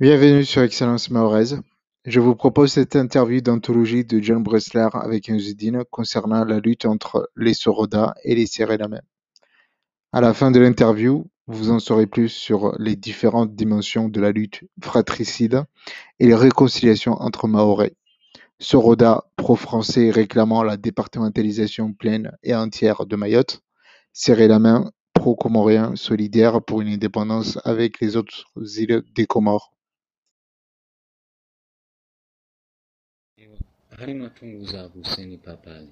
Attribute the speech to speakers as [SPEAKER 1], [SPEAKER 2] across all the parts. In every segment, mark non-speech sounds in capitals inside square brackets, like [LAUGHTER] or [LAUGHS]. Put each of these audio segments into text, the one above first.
[SPEAKER 1] Bienvenue sur Excellence Mahorez. Je vous propose cette interview d'anthologie de John Bressler avec Nzudine concernant la lutte entre les Sorodas et les Serrés-la-Main. À la fin de l'interview, vous en saurez plus sur les différentes dimensions de la lutte fratricide et les réconciliations entre Mahorais. Sorodas, pro-français réclamant la départementalisation pleine et entière de Mayotte. Serrés-la-Main, pro-comorien solidaire pour une indépendance avec les autres îles des Comores.
[SPEAKER 2] Harimo tunguza Huseni papale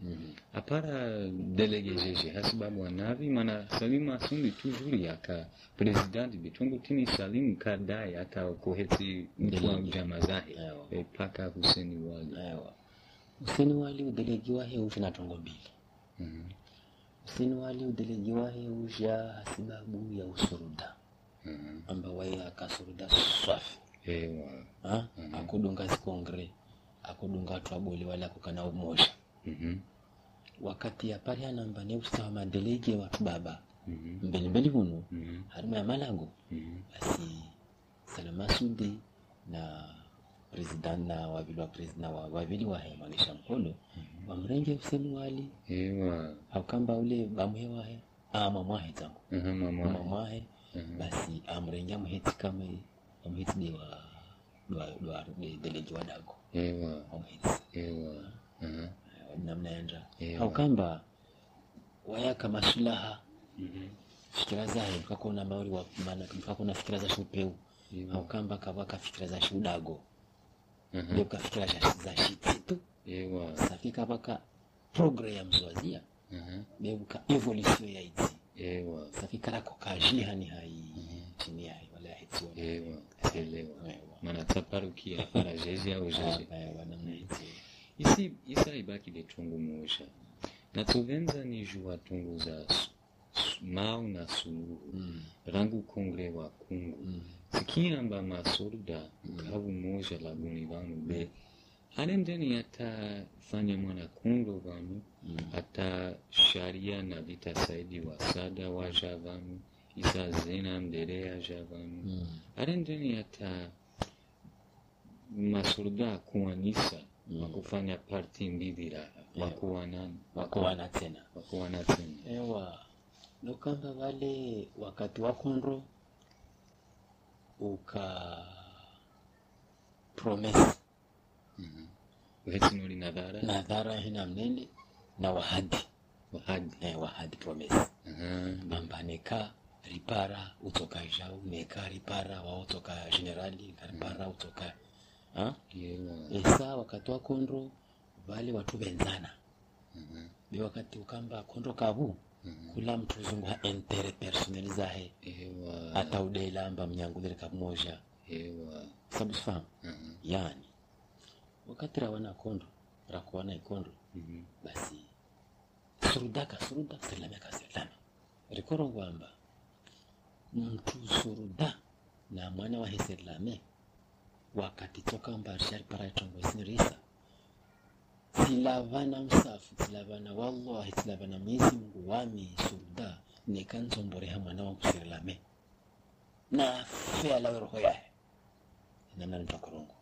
[SPEAKER 2] apara delege jeje hasibabu anavi mana salimu asundi tujuri aka presidenti bitungu tini salimu kadai ata koheti mkwa jama zahe e paka Huseni wali
[SPEAKER 3] Ewa. Huseni wali udelegi wahe usha na tongo mm
[SPEAKER 2] Mhm.
[SPEAKER 3] Huseni wali udelegi wahe usha hasibabu ya usuruda.
[SPEAKER 2] Mhm.
[SPEAKER 3] Amba wae akasuruda swafi.
[SPEAKER 2] ewa
[SPEAKER 3] Ha? Mm -hmm. Akudunga sikongre. Akudunga twaboli wala kukana umoja
[SPEAKER 2] mm -hmm.
[SPEAKER 3] Wakati ya pari anamba ne ustawa madelege watu baba.
[SPEAKER 2] mm
[SPEAKER 3] -hmm. mbelimbeli huno
[SPEAKER 2] mm -hmm.
[SPEAKER 3] Harima ya malago.
[SPEAKER 2] -hmm.
[SPEAKER 3] Basi Salama Sudi na president na wavili wa president na wavili wa- wavili wahe mm -hmm. wamrenge Huseni wali
[SPEAKER 2] ewa
[SPEAKER 3] akamba ule bamhewahe ama mwahe tangu
[SPEAKER 2] Aha,
[SPEAKER 3] ama
[SPEAKER 2] mama
[SPEAKER 3] mwahe
[SPEAKER 2] Mhm.
[SPEAKER 3] basi amrenge amheti kama amheti de wa dwa dwa de deleji wadago
[SPEAKER 2] ewa ewa
[SPEAKER 3] uh-huh. yenda
[SPEAKER 2] Ewa.
[SPEAKER 3] aukamba wayaka masulaha
[SPEAKER 2] Mhm.
[SPEAKER 3] fikira zahe tukakona mauri wa mana tukakona fikira za shupeu.
[SPEAKER 2] Ewa.
[SPEAKER 3] aukamba kavaka fikira za shudago.
[SPEAKER 2] Aha.
[SPEAKER 3] ndio kafikira za- za shititu
[SPEAKER 2] ewa
[SPEAKER 3] safika progre program zwazia
[SPEAKER 2] Aha.
[SPEAKER 3] bebuka evolution ya iti
[SPEAKER 2] ewa
[SPEAKER 3] safika kajihani hai. Chini hai
[SPEAKER 2] mana tsaparukia para au jeje? Isi isa ibaki de tungu moja na tuvenza ni jua tungu za mau na suluhu.
[SPEAKER 3] Mm.
[SPEAKER 2] rangu kongre wa kungu.
[SPEAKER 3] Mm.
[SPEAKER 2] sikiamba masoruda kavu moja laguni vanu be. Alemdeni atafanya mwana kungo vanu hata sharia na vita saidi wasada waja vanu isa zena mderea ja vanu
[SPEAKER 3] Mm.
[SPEAKER 2] alemdeni masurda masoruda kuwanisa wakufanya parti mbili raha wakuwanana
[SPEAKER 3] tena.
[SPEAKER 2] Wakuwana tena.
[SPEAKER 3] Ewa nokamba wale wakati wa kondro uka promise
[SPEAKER 2] uhetsinoli nadhara?
[SPEAKER 3] Nadhara hina mnene na wahadi.
[SPEAKER 2] Wahadi.
[SPEAKER 3] Eh, wahadi promise
[SPEAKER 2] Aha.
[SPEAKER 3] mambaneka ripara utoka jau meka ripara waotoka generali ripara utoka ha?
[SPEAKER 2] Yeah.
[SPEAKER 3] esa wakati wa kondro vale watu benzana. Be wakati ukamba kondro kavu kula mtu zungu entere personnel zahe
[SPEAKER 2] ewa
[SPEAKER 3] hata udelamba mnyangulire kamoja
[SPEAKER 2] ewa.
[SPEAKER 3] Sabu sifahamu
[SPEAKER 2] Aha.
[SPEAKER 3] yani. Wakati rawana kondro rakuwana ikondro
[SPEAKER 2] Mhm.
[SPEAKER 3] basi surudaka suruda selameka selama rikoro ngwamba mtu suruda na mwana wa heselame wakati toka mbarishari para itongo sinirisa silavana msafu silavana wallahi silavana mwezi mungu wami suruda nekanzomboreha mwana wa kusirilame na alawe roho yahe. Namna nitakurungu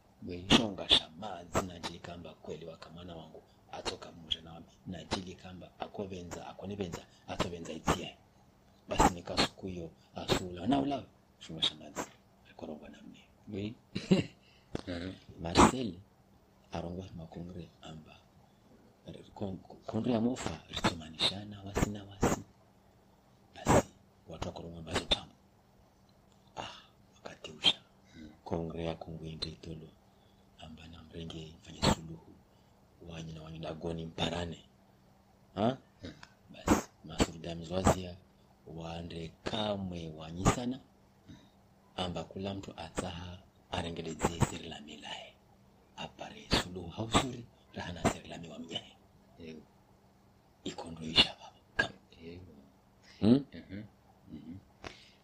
[SPEAKER 3] shonga shamazi najili kamba kweli waka mwana wangu. Atoka mmoja na wami. Najili akovenza akonivenza atsovenza itie basi nikasuku hiyo asula na ulawe shonga shamazi akorongwa namni
[SPEAKER 2] Oui.
[SPEAKER 3] Marcel arongwa makongre amba. Kon- kongre ya mofa ritomanishana wasi na wasi. Basi watu wakorongwa mbazo tamu. Ah wakati usha kongre ya kongwende itolo amba na mrenge mfanye suluhu. Wanyi na wanyi dagoni mparane. Ha? Basi masuruda mzwazia wande kamwe wanyisana amba kula mtu atsaha arengeledzie seri la milae apare suluhu hausuri rahana seri la miwa ikondoisha baba. Hmm?
[SPEAKER 2] Mhm.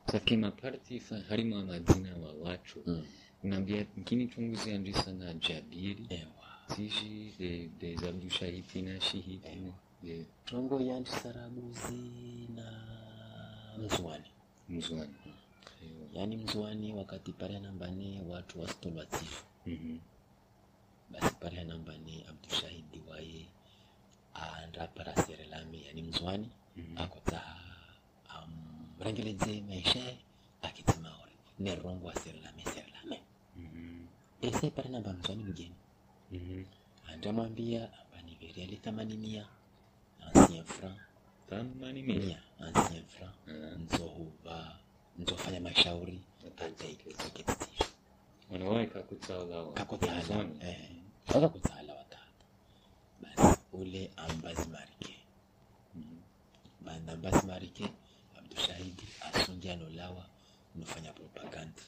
[SPEAKER 2] Saki maparti fa harimo amazina wa watu.
[SPEAKER 3] Mm.
[SPEAKER 2] nambia nkini chunguzi andisa na jabiri.
[SPEAKER 3] Ewa.
[SPEAKER 2] Tishi de de zabdu shahidina shihidina de
[SPEAKER 3] tongo yandi sarabuzi na mzwani
[SPEAKER 2] mzwani
[SPEAKER 3] yaani mzwani wakati pale nambane watu wasitolwa tsifu
[SPEAKER 2] Mhm.
[SPEAKER 3] basi pale nambane abdushahidi waye aanda para serelame yani mzwani
[SPEAKER 2] Mhm.
[SPEAKER 3] akota amrengeledze maisha akitsimaore nerongo wa serelame serelame
[SPEAKER 2] Mhm.
[SPEAKER 3] ese pale namba mzwani mgeni
[SPEAKER 2] Mhm.
[SPEAKER 3] andamwambia ambaniveri ali thamani mia ancien franc
[SPEAKER 2] Thamani Mhm.
[SPEAKER 3] nzohuva nzofanya mashauri. Ataikeketitisha
[SPEAKER 2] Wanawahi kakutawala
[SPEAKER 3] kakutala eh, wakakutala watata basi ule ambazi marike.
[SPEAKER 2] Mhm.
[SPEAKER 3] banda ambazi marike abdushahidi asungi anolawa nofanya propaganda.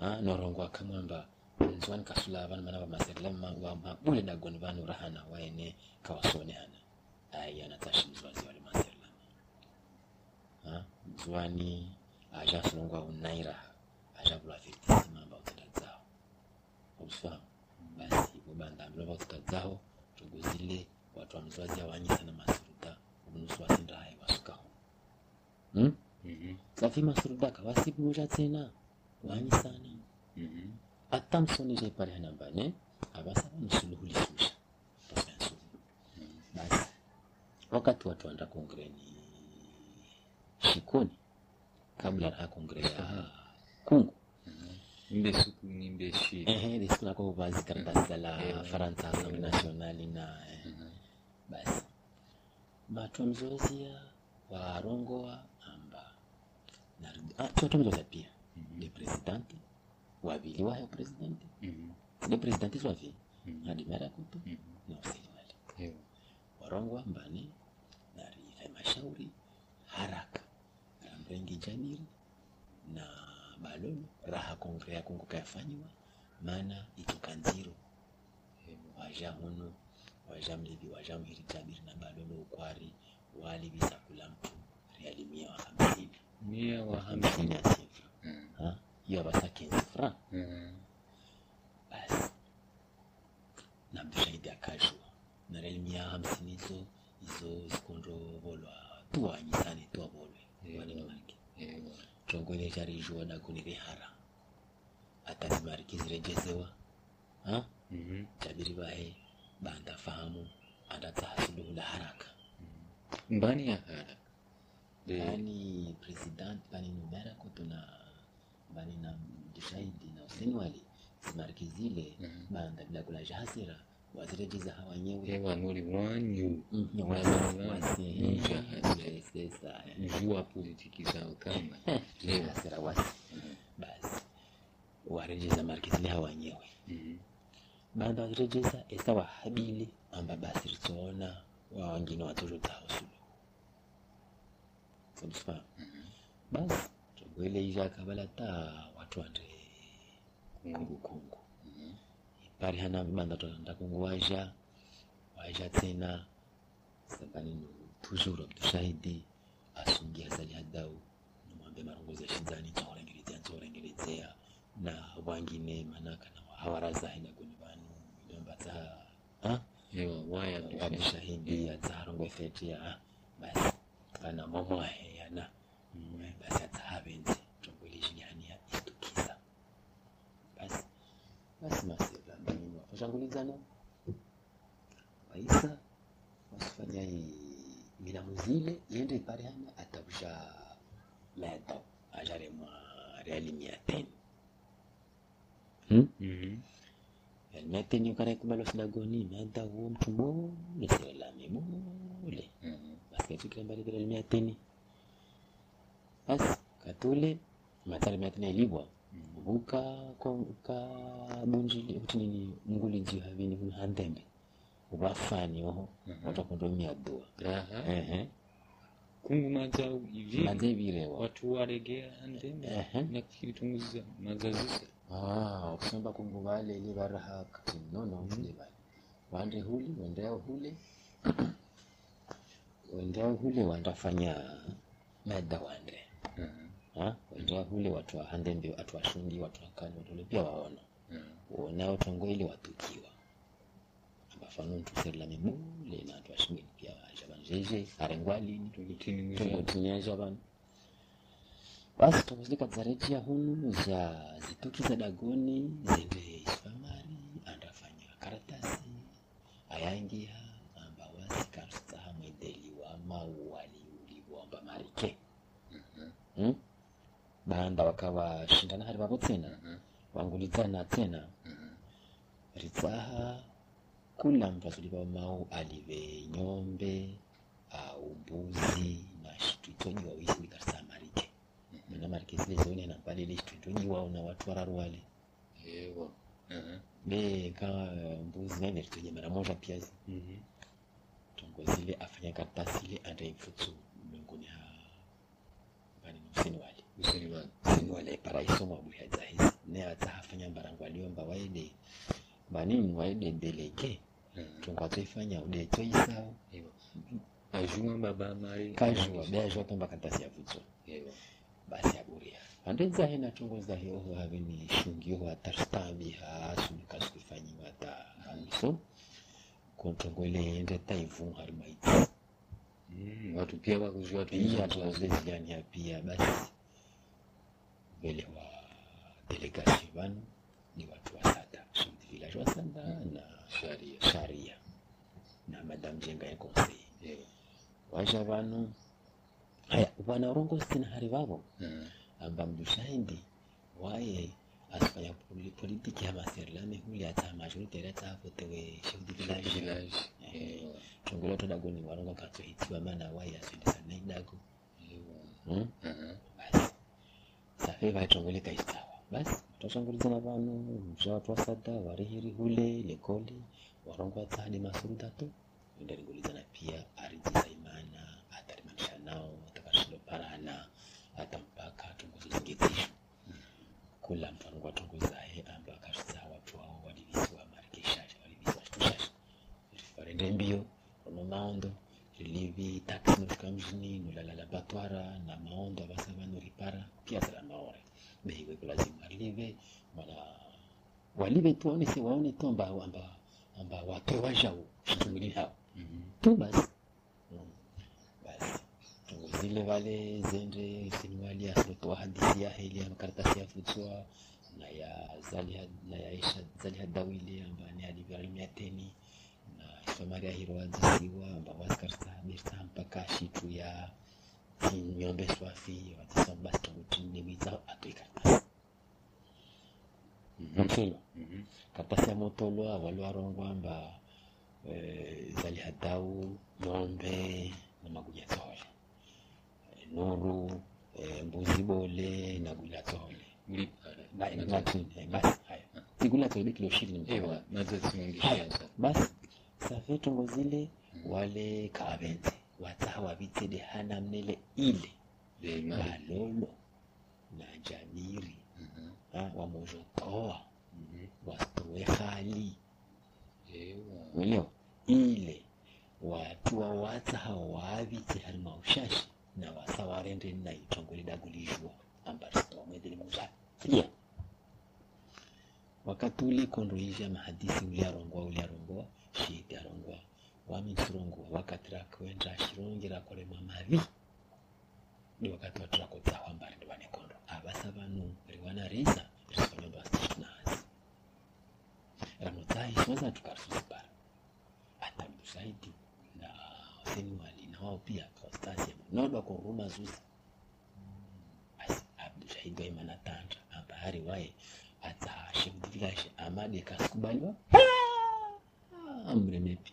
[SPEAKER 3] Norongwa norongo akamwamba nzwani kasula vanu mana vamaserela mabule dagoni vanu rahana waene kawasone hana yanatashin zuwa ziyar masir lama zuwa ni a ja sunungwa un naira a ja basi ubanda mloba uta da watu wamzwazi awanyisa na masuruda ubunusu wasukaho hmm?
[SPEAKER 2] mm-hmm.
[SPEAKER 3] safi masurudaka wasibuja tsena wanyisana
[SPEAKER 2] mm
[SPEAKER 3] -hmm. atamsonija ipale hanambane abasa bamusuluhulisusha mm-hmm. basi wakati watu wanda kongreni shikoni kabla ya kongre ya kungu disiku nako vazi karatasi za la faransa assemble nationali na basi
[SPEAKER 2] Mhm.
[SPEAKER 3] basi. Batu mzozia warongoa amba chotomzoza pia. Le presidente wavili wayo presidente
[SPEAKER 2] Mhm.
[SPEAKER 3] le presidente
[SPEAKER 2] na
[SPEAKER 3] adimera kutu
[SPEAKER 2] Mhm.
[SPEAKER 3] na usilimali warongoa mbani rife mashauri haraka ramrengi janiri na balolo raha kongre ya kongo kayafanyiwa maana itokanziro waja muno waja mlivi waja mhiri jabiri na balolo ukwari wali visa kula mtu riali mia wa hamsini
[SPEAKER 2] Mia wa hamsini.
[SPEAKER 3] ya sifra. Ha? hiyo abasa 15 franc
[SPEAKER 2] Mhm.
[SPEAKER 3] basi na mshahidi akashwa na riali mia hamsini hizo hizo zikondovolwa tuwanyisane tuwavolwe
[SPEAKER 2] Ewa.
[SPEAKER 3] maneno make
[SPEAKER 2] Ewa.
[SPEAKER 3] tongole dakuni dakunire hara atazimariki zirejezewa ha?
[SPEAKER 2] Mhm.
[SPEAKER 3] jabiri bahe bandafahamu andatahasuluhula haraka
[SPEAKER 2] Mbani ya haraka
[SPEAKER 3] yani president bani numera kutuna bani na mshahidi na useni wali zimariki zile
[SPEAKER 2] Mhm.
[SPEAKER 3] banda bila kulaja hasira wazirejeza hawanyewe
[SPEAKER 2] Ewa nuri wanyu.
[SPEAKER 3] Mhm,
[SPEAKER 2] politiki zao kama. [LAUGHS]
[SPEAKER 3] leo. Wasi basi. Warejeza markezi zile hawanyewe
[SPEAKER 2] Mhm.
[SPEAKER 3] banda esa wahabili amba basi ritsoona wa wangine watolotahosulu sabusifahamu basi togwele ija kabala ta watu wande kungu kungu. Pari hana banda tolanda kungu waja waja tena sabanini toujours abdushahidi asungi asali hadau nimwambia marongozi ya shinzani nzorengerezea nzorengerezea na wangine manaka na hawarazahi kwenye vanu nyumba
[SPEAKER 2] za waya tushe.
[SPEAKER 3] abdushahidi atsaharongo efeti ya basi kana momwahe yana basi atsahabenzi tongolejiniania istukiza basi basi wafashangulizana waisa wasifanya milamu zile yende pale hana atabusha meto ajaremwa reali mia teni hmm?
[SPEAKER 2] Mhm.
[SPEAKER 3] reali mia teni meda huo mtu mole serelame mole
[SPEAKER 2] Mhm.
[SPEAKER 3] basi katika mbali reali mia teni basi katule matari teni ilibwa buka kwa ka bunjili kuti nini mnguliji havini kuna handembe ubafani oho
[SPEAKER 2] Mhm.
[SPEAKER 3] watakondomia dua
[SPEAKER 2] Aha.
[SPEAKER 3] ehe
[SPEAKER 2] Kungu mazao hivi.
[SPEAKER 3] mazevirewa
[SPEAKER 2] Watu waregea andembe.
[SPEAKER 3] Ehe.
[SPEAKER 2] Na kilitunguza mazazisa.
[SPEAKER 3] Ah, ukusomba kungu vale ili varaha kati no ile vale wande huli wendea hule wendea hule wandafanya meda wande Ha? Wendeo hule watu wa handembe pia waona. Ile watukiwa. Abafana ntu serla mibule na watu washingini pia waja banjeje arengwalini basi hunu za zituki za dagoni zende isfamari andafanya karatasi ayangia amba mauwaliuliwomba marike. Hmm? Wakawa shindana hari vavo tena wangulizana tena ritsaha kula mtu asuliva mau alive nyombe au mbuzi na shitwitoniwa wisi wikarsa marike. Mana marike sile zone na palile shitwitoniwa na watu wararu wale
[SPEAKER 2] ewa. Mhm.
[SPEAKER 3] be ka mbuzi nene ritonye mara moja pia tongo zile afanya karatasi ile anda imfutsu mlunguni ha bani nusini wale sini wale paraiso mwabuya zahizi ne ata afanya mbarangu aliomba waede. Banini waede deleke
[SPEAKER 2] Mhm.
[SPEAKER 3] tongo atoifanya ude toisao
[SPEAKER 2] ewa ajuma baba mari
[SPEAKER 3] kajua beajua kamba kantasi
[SPEAKER 2] ewa
[SPEAKER 3] basi aburia andedza hena tongoza hiyo have ni shungio atarstabi ha sunuka sikufanyiwa ta hamiso kontongo ile ende taivu watu pia
[SPEAKER 2] Mm, watu pia wakuzua
[SPEAKER 3] pia tozeziliania pia basi mbele wa delegation vanu ni watu wa sata. Chef de village wa sanda na
[SPEAKER 2] sharia.
[SPEAKER 3] Sharia. Na madame jenga ya conseil.
[SPEAKER 2] Yeah.
[SPEAKER 3] waja vanu haya bwana rongo sina hari vavo
[SPEAKER 2] mm.
[SPEAKER 3] amba mdushaindi waye asifanya poli- politiki ya serlame huli ata majoritaire ata votewe chef de village. Eh,
[SPEAKER 2] ewa
[SPEAKER 3] tongolo to dago ni warongo katsohitiwa mana waye aswendesa nai dago
[SPEAKER 2] mm?
[SPEAKER 3] uh
[SPEAKER 2] -huh.
[SPEAKER 3] basi safe vaitongole kaisawa basi twashangulizana vanu msha watu wasada warihiri hule lekoli warongo atsahadi masuruda to endaringulizana pia aridzisa imana atarimanisha nao atakashiloparana atampaka tongozo zingedzisho kula mfarongo atongozahe amba akazvitsa watu wadivisiwa marikeshasha walivisiwa chitushasha mbiyo mbio ono maondo rilivi taxi nosvika mjini nolalala batwara na maondo avasava noripara pia zara maore behiwe kulazimu rilive mana walive tu waone se waone tu amba amba amba watoe wazhao shitumilini hao
[SPEAKER 2] Mhm.
[SPEAKER 3] tu basi Mm. basi zile vale zende sinwali asilotoa hadisi ya ile ya makaratasi yafutswa na ya zali na ya isha zali hadawili amba ni alivyarimia teni na ifamari ya hiro wadzisiwa amba wasikarsa birsa mpaka shitu ya nyombe swafi tine wiza atoi karatasi namselo
[SPEAKER 2] Mhm.
[SPEAKER 3] karatasi ya motolwa walwarongwa amba zali hadau nyombe na magunya tsole Eh, nuru eh, mbuzi bole na gula tsole eh, basi haya. Tsole kilo ishirini. Basi safe tongo zile wale kavenze watsaha wavitsede hana mnele ile. Balolo na jamiri. Ah, wamojotoa wasitowe hali
[SPEAKER 2] ewa.
[SPEAKER 3] Uelewa ile. Watu wawatsa hawavitse hari maushashi na wasa warende na itongole dagulishwa ambarisito wamwedhele muza iya wakati ule kondo izha mahadisi ule arongwa ule arongwa arongwa waminsurongwa wakati rakwenda shirongera kolema mavi. Ndi wakati waturakotsawa wambari ndi vane kondo avasa vanhu riwana risa risonyomba stishinazi ramotsahi soza tukarisuzipara hata mdusaidi na senuali na wao pia kawastasi nodwa kuruma zuza. Asi abdushaidi waimana tanda ambahari waye atsa shemdivilashe amade kasikubaliwa amremepi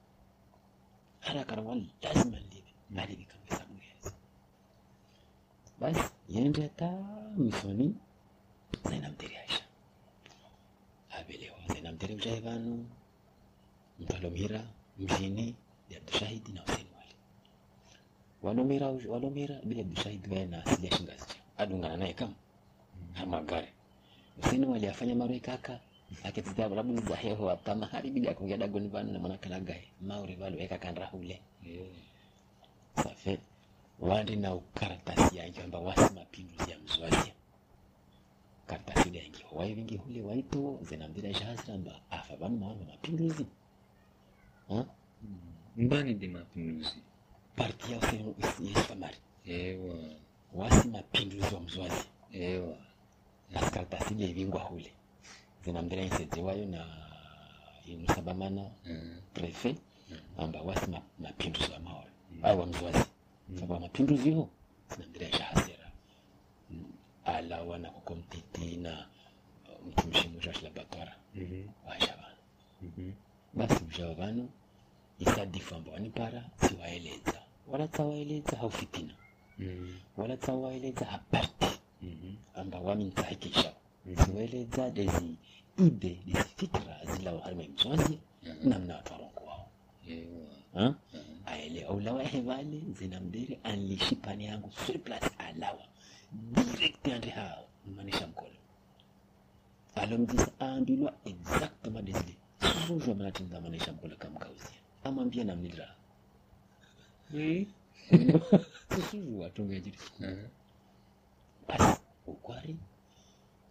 [SPEAKER 3] haraka rawa lazima live alivikamo hesabu yezi basi yende ta misoni zainamteriasha abelewa zainamtere ushahe vanu mtalomira mjini ya dushahidi na usini wali walomira walomira bila abdushahidi waye na asili ya shingazi. Adungana naye kama? Magari usini waliafanya marwe kaka akitita labu za heho hapa mahali bila kuongea dagoni bana na mwana kalagai mauri valo eka hule.
[SPEAKER 2] Yeah.
[SPEAKER 3] safe. Wandi na ukaratasi yange amba wasi mapinduzi ya mzwazi karatasi ile yange wai vingi hule waito zinambira jazira amba afa banu mawana mapinduzi ha?
[SPEAKER 2] Mbani de mapinduzi
[SPEAKER 3] parti yao yeshamari
[SPEAKER 2] ewa.
[SPEAKER 3] Wasi mapinduzi wa mzwazi
[SPEAKER 2] ewa.
[SPEAKER 3] Na karatasi ile vingwa hule zinambira insedziwayo na inusabamana
[SPEAKER 2] prefe
[SPEAKER 3] mm. amba wasi ma- mapinduzi wa maora au wa mzwazi sababu mapinduzi yo zinambira jazira alawa na kukomtiti na uh, mtumishi mwisho mm -hmm.
[SPEAKER 2] waisha
[SPEAKER 3] washa mm
[SPEAKER 2] -hmm.
[SPEAKER 3] basi mshawa vanu isadifu amba wanipara siwaeleza wala tsawaeleza haufitina.
[SPEAKER 2] Mhm.
[SPEAKER 3] wala tsawaeleza haparti
[SPEAKER 2] Mhm.
[SPEAKER 3] amba wami dezi ide dezi fikra zila waharima mzwazi namna watu warongo wao.
[SPEAKER 2] Ewa.
[SPEAKER 3] Ha? aele aulawa zina zinamdiri anlishi pani yangu surplus alawa direct andre ha manisha mkono alomjisa aambilwa exactement desile sujwa manatinza manisha mkono kamkauzia amwambia namnilira
[SPEAKER 2] Eh.
[SPEAKER 3] sujwa tungejiri basi ukwari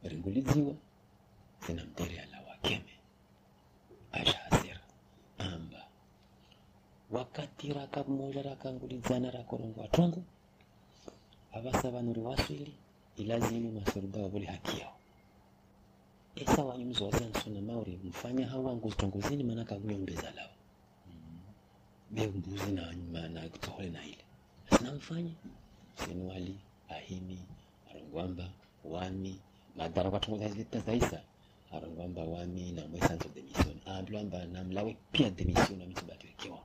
[SPEAKER 3] ringulidziwa mtere alawa keme. Asha hasira. Amba. Wakati raka moja rakangulidzana rakorongwa tongo avasavanuri waswili ilazimi masoruda wavuli haki yao esa wanyumzi mzowazi ansona mauri mfanya hao tongozini maana kaguyombeza lao. Be mbuzi na wanyuma na kutohole na ile sina mfanya sinuali ahimi arongwamba wami madara kwatongoza zita zaisa. Arongwamba wami na mwesanzo demission ambilwamba namlawe pia demission amitibatiwekewa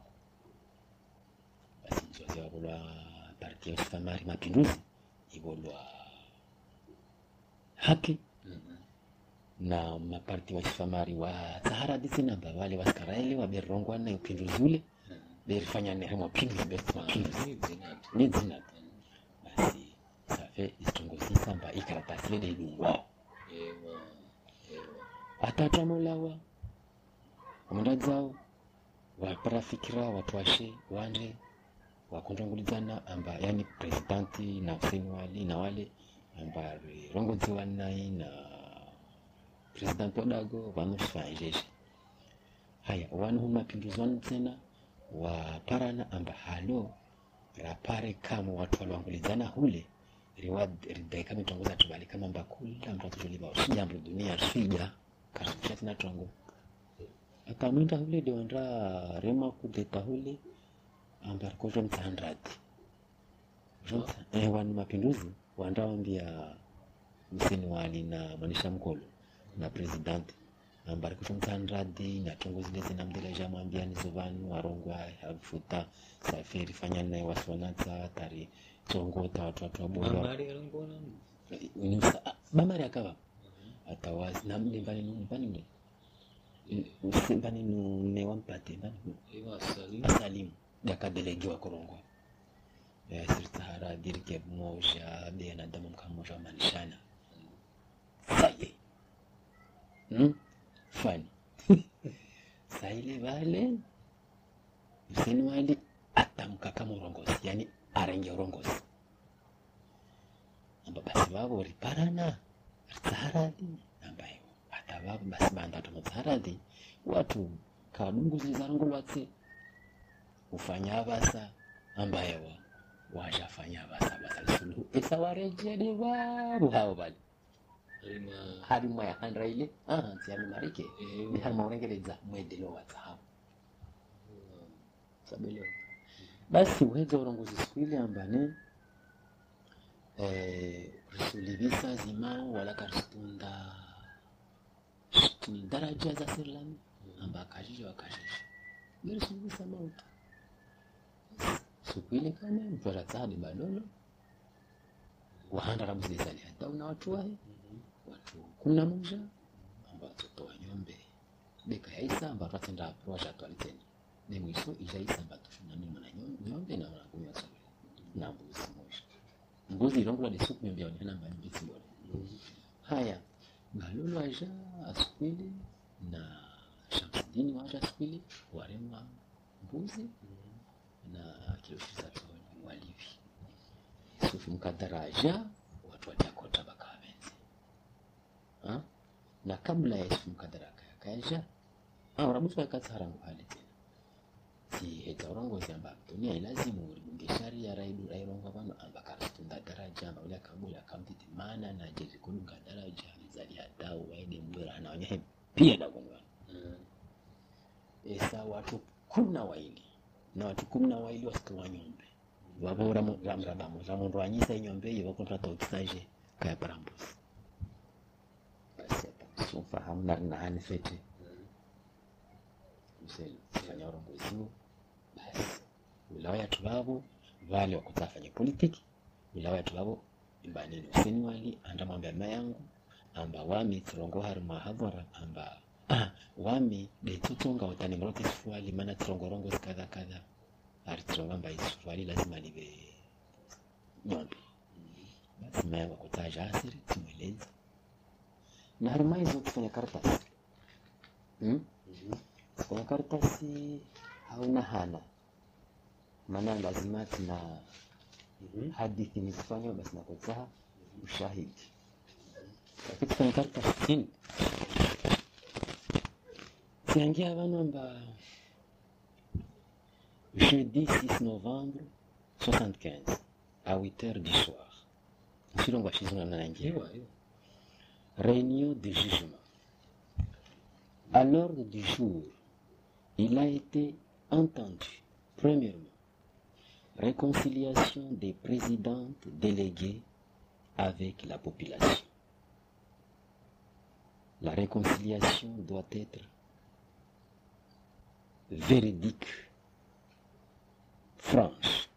[SPEAKER 3] basi mzozi wavolwa parti ya usifamari mapinduzi ivolwa haki.
[SPEAKER 2] Mhm.
[SPEAKER 3] na maparti wa usifamari wa sahara disinamba wale waskaraeli waberongwa na upinduzi ule. Berifanya nere mapinduzi besi mapinduzi
[SPEAKER 2] Ni zina tu.
[SPEAKER 3] ni dzina tu basi safe isitongozisa mba ikaratasi lede iduwao
[SPEAKER 2] ewa ewa
[SPEAKER 3] atatamolawa amanda waparafikira watu washe wane wakondongulizana amba yani presidanti na Hussein Wali na wale amba rongodzi wanai na presidenti odago vanoshifanjeje haya wanu hu mapinduzi wanu tena waparana amba halo rapare kamo watu walwangulizana hule riwa ridaika mitongoza tubali kama mba kula mtu atujoliva usijambo dunia swija kasha tena tongo akamwinda hule diwandra rema kudeta hule amba rikojo mtsandrati eh, wani mapinduzi wandawambia wambia wali na manisha mkolo na presidenti amba rikojo nradi nyatongo zine zinamdeleja mwambia nizo vanu warongwa hafuta safiri fanya naye wasonatsa tari tongota watu watu ah, bamari akava atawazi namne mbani mbani mle Use- mbani nume wampate mbani
[SPEAKER 2] ewa sali
[SPEAKER 3] asalimu dakadelegiwa korongwa sirtahara dirike moja binadamu mkamoja wamanishana saye. Hmm? Fani [LAUGHS] saile vale mseni wali atamka kama urongozi yani arenge urongozi. Amba basi vavo riparana ritsaharadhi ambayo hata vavo basi banda tomotsaharadhi watu kadunguzizarongolwatse ufanya basa ambayewa washafanya basa basa lisuluhu esa warejede varu hao vale
[SPEAKER 2] alima
[SPEAKER 3] harimwa yahandra ile aha tsiyalumarike
[SPEAKER 2] Eh.
[SPEAKER 3] ni harima urengeredza mwedelo watsahavo sabelewa basi weza urongozi siku ile ambane eh, risulivisa zimao wala karstunda ni daraja za sirlami amba akajija wakajija risulivisa mauta. Siku ile kama mtu aratsahadi balolo wahanda rabuzizali hata una watu wahe watu kumi na moja? Amba watoto anyombe nyombe. Beka yaisa amba twatenda approachatwaliteni ne mwiso ijaisa amba tufunani mwana nyom- nyombe na wanakunywa sore na mbuzi moja mbuzi ilongolwa de suku mbia yaonekana amba ni mbizi bora haya galolo aja asukwili na shamsidini waja asukwili warema mbuzi na kilofisa walivi. Sufu mkadaraja watu waliakota? Na kabla ya Yesu mkadaraka yakaja arabutu yakatsarangu hali tena si heta urongozi amba dunia ilazimu uribunge sharia raidu raironga vano amba karasitunda daraja amba ule akabula akamtiti mana na jezi kulunga daraja alizali adau waide mwera na wanyahe pia dagongana esa watu kumi na waili na watu kumi na waili wasitowa nyombe vavora ramrabamo ramundu wanyisa inyombe iyo kaya ukisaje sumfahamu na nahani fete msefanya urongozi basi ulawa yatu vavo vale wakutafanya politiki. Ulawa yatu vavo imbanini useni wali anda mwambia mayangu amba wami tirongo hari mahadhara amba ah, [CLEARS THROAT] wami detsotsonga utani mrote sifuali mana tsirongorongo sikadha kadha ari tsirongo amba isifuali lazima live nyombe basi mayangu akutaja asiri timwelezi na harima hizo kufanya karatasi. Hmm? mm-hmm. kufanya karatasi hauna hana. Maana lazima tuna hadithi nizifanywa basi nakozaha ushahidi. Lakini kufanya karatasi chini. Siangia vanu amba jeudi 6 novembre 75 à 8 heures du soir. Nsilongo ashizina nanangia.
[SPEAKER 2] Iwa iwa
[SPEAKER 3] réunion de jugement. À l'ordre du jour, il a été entendu, premièrement, réconciliation des présidentes déléguées avec la population. La réconciliation doit être véridique, franche.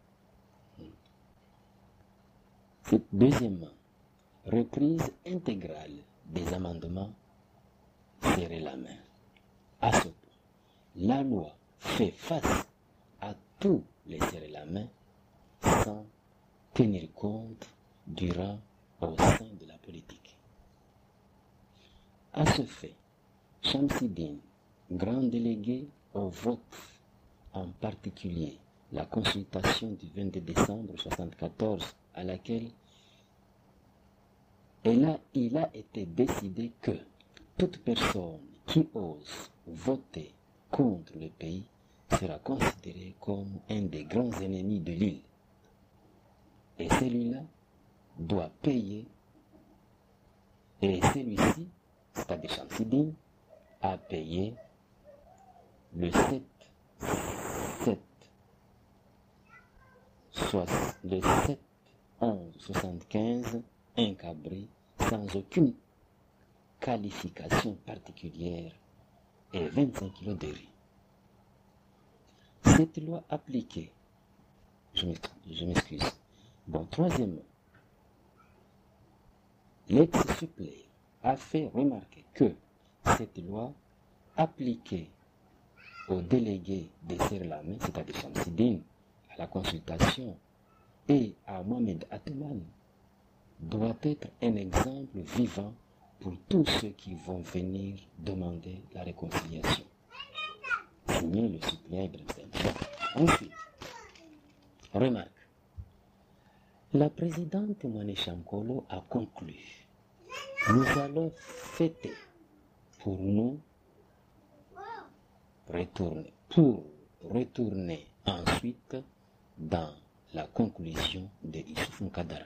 [SPEAKER 3] Deuxièmement, reprise intégrale des amendements, serrer la main. À ce point, la loi fait face à tous les serrer la main sans tenir compte du rang au sein de la politique. À ce fait, Shamsidine, grand délégué au vote, en particulier la consultation du 22 décembre 1974 à laquelle et là, il a été décidé que toute personne qui ose voter contre le pays sera considérée comme un des grands ennemis de l'île. Et celui-là doit payer. Et celui-ci, c'est-à-dire Shamsidine, a payé le 7, 7, soit le 7, 11, 75, incabré sans aucune qualification particulière et 25 kilos de riz. Cette loi appliquée, je m'ex- je m'excuse. Bon, troisièmement, l'ex-suppléant a fait remarquer que cette loi appliquée aux délégués des Serlamé, c'est-à-dire Shamsidine, à la consultation, et à Mohamed Atouman, doit être un exemple vivant pour tous ceux qui vont venir demander la réconciliation. Signé le suppléant Ibrahim. Ensuite, remarque, la présidente Moane Chamkolo a conclu Nous allons fêter pour nous retourner, pour retourner ensuite dans la conclusion de Issouf Mkadara.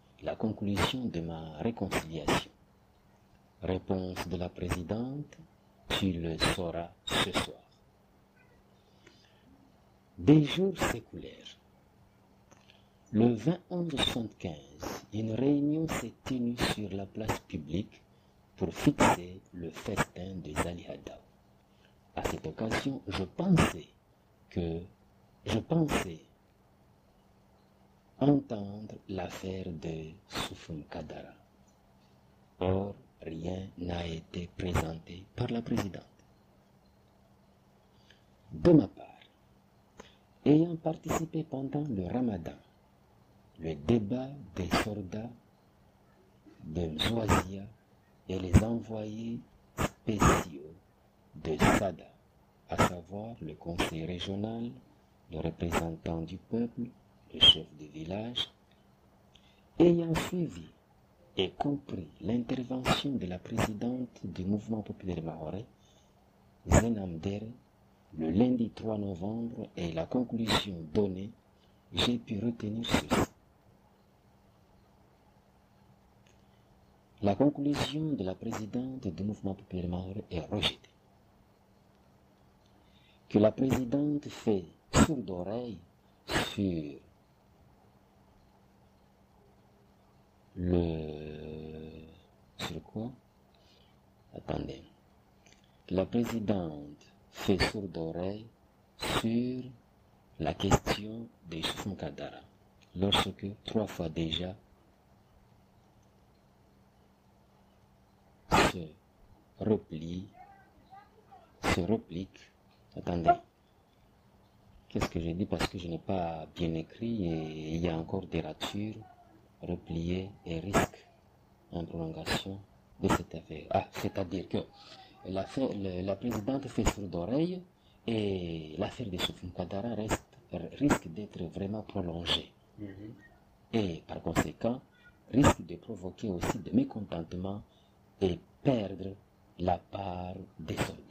[SPEAKER 3] la conclusion de ma réconciliation. Réponse de la présidente, tu le sauras ce soir. Des jours s'écoulèrent. Le 20 11 75, une réunion s'est tenue sur la place publique pour fixer le festin de Zalihadao. À cette occasion, je pensais que je pensais entendre l'affaire de Soufoum Kadara. Or, rien n'a été présenté par la présidente. De ma part, ayant participé pendant le ramadan, le débat des soldats de Zouazia et les envoyés spéciaux de Sada, à savoir le conseil régional, le représentant du peuple, le chef de village, ayant suivi et compris l'intervention de la présidente du mouvement populaire mahorais, Zenam le lundi 3 novembre et la conclusion donnée, j'ai pu retenir ceci. La conclusion de la présidente du mouvement populaire mahorais est rejetée. Que la présidente fait sourde oreille sur le... Sur quoi? Attendez. La présidente fait sourde oreille sur la question des Choufou Kadara. Lorsque, trois fois déjà, se replie, se replique. Attendez. Qu'est-ce que j'ai dit? Parce que je n'ai pas bien écrit et il y a encore des ratures, repliées et risques en prolongation de cette affaire. Ah, c'est-à-dire que le- la présidente fait sourde d'oreille et l'affaire de Soufin Kadara reste, risque d'être vraiment prolongée. Et par conséquent, risque de provoquer aussi de mécontentement et perdre la part des soldats.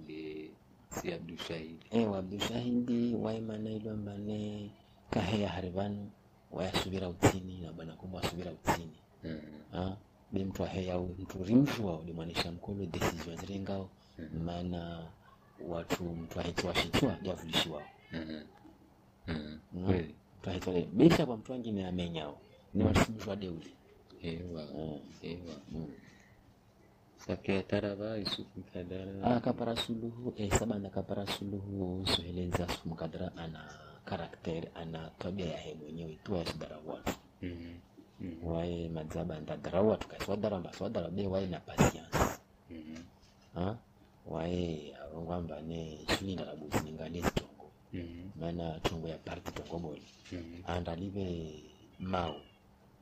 [SPEAKER 2] si abdushahidi
[SPEAKER 3] ewa abdushahidi waimana mbane kaheya hari vanu wayasubira utini na bwana kumbe wasubira utini Ah, be mtu aheya mtu rimjua ulimwanisha mkolo decision zirengao maana watu mtu aheti washichwa javulishiwao
[SPEAKER 2] Kweli.
[SPEAKER 3] mtu aheti bisha kwa mtu wangine amenyao ni watu deuli
[SPEAKER 2] Ewa.
[SPEAKER 3] Mm.
[SPEAKER 2] Ewa. Sake
[SPEAKER 3] kapara suluhu eh, sabana kapara suluhu suheleza sumkadra ana karakter ana tabia yahe mwenyewe tu mm -hmm.
[SPEAKER 2] Mhm. Mhm.
[SPEAKER 3] waye madzaba kaswadharamba swadharabe waye na patience
[SPEAKER 2] mm
[SPEAKER 3] -hmm. waye arongwamba ne shulinda labusi zitongo
[SPEAKER 2] mm -hmm.
[SPEAKER 3] maana tongo ya parti tongoboli mm
[SPEAKER 2] -hmm.
[SPEAKER 3] andalive mau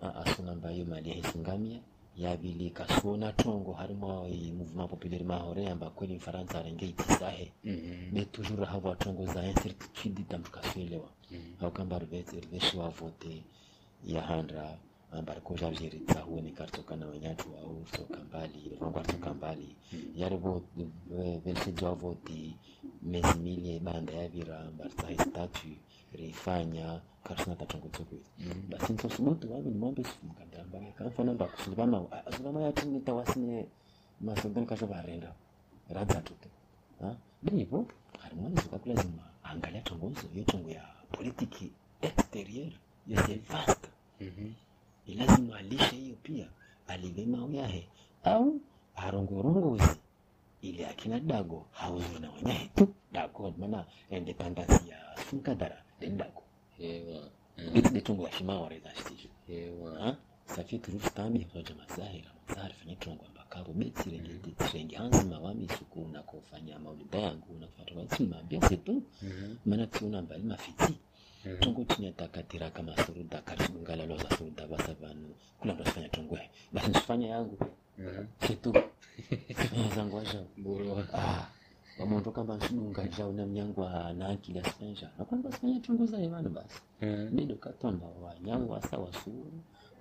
[SPEAKER 3] asunamba yo mali yahisungamia yavili kasuona tongo harimo imuvuma mouvement populaire mahore amba kweli mfaransa arenge itisahe
[SPEAKER 2] Mhm.
[SPEAKER 3] mais toujours havo tongo za incertitude tamtu kasuelewa
[SPEAKER 2] Mhm.
[SPEAKER 3] rvete kamba riveshiwa vote yahandra amba rikoja vyeritsa huone karitokana wenyatu au soka mbali rongo aritoka mbali yarivo velishedzwa voti mezi milie banda yavira amba ritsahe statue rifanya karisina tatongotsokwezi basi nsosubutu ni nimwambe sifumukadamba kamfana mba kusulivama asulivama yatinita wasine masodoni kasho varenda radzatuto benivo harimwanizoka kulazima angalia tongozo yo tongo ya politiki exterieur yose vaste
[SPEAKER 2] mm
[SPEAKER 3] -hmm. ilazima alishe hiyo pia alive mau yahe au arongorongozi ili akina dago hauzuri na wenyahe tu dago mana independence ya sunkadara den dago
[SPEAKER 2] Ewa.
[SPEAKER 3] Dit- ditungo wa shima wareza shtisho
[SPEAKER 2] Ewa.
[SPEAKER 3] ha turufu tambi hoja mazahira mazahira fanya tungo ambakaro beti rengi rengi hanzi mawami suku na kufanya maulida yangu na kufuata kwa sima bia setu
[SPEAKER 2] Mhm.
[SPEAKER 3] maana tiuna mbali mafiti.
[SPEAKER 2] Mhm.
[SPEAKER 3] tongo chini takatira kama suruda basa vanu kula ndo sifanya tongo basi nisifanya yangu.
[SPEAKER 2] Mhm.
[SPEAKER 3] setu [LAUGHS] zangu aja Ah wamuntu kamba nsidunga njau na mnyangwa na akili asipensha nakwamba sipenya chunguza ivanu basi.
[SPEAKER 2] Eh,
[SPEAKER 3] ndido katomba wanyangu wasa wasuru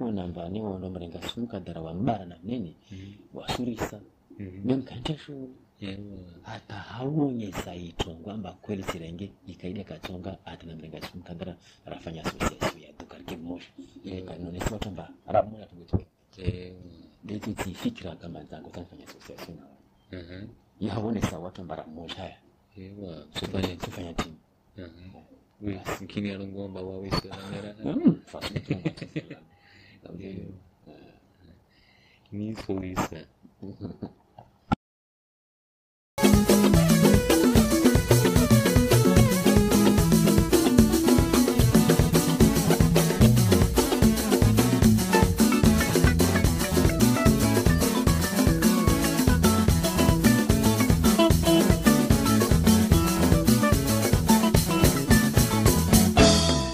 [SPEAKER 3] unamba ni wondo mrenga sumuka dara wa mbara na mnene
[SPEAKER 2] mhm,
[SPEAKER 3] wasurisa
[SPEAKER 2] mhm.
[SPEAKER 3] memkanja shuru.
[SPEAKER 2] Ewa.
[SPEAKER 3] hata hauonyesa itongwa kwamba kweli sirenge ikaida katonga hata na mrenga sumuka dara rafanya association ya dukarike kimosha ile kanonesa watomba ramuna eh.
[SPEAKER 2] Ewa.
[SPEAKER 3] ndeti tifikira kama zangu tanfanya association na
[SPEAKER 2] Aha.
[SPEAKER 3] Yaonesa watu mbara mmoja
[SPEAKER 2] kufanya
[SPEAKER 3] tufanye timu.
[SPEAKER 2] Aha. We, mkini alongomba waweseranera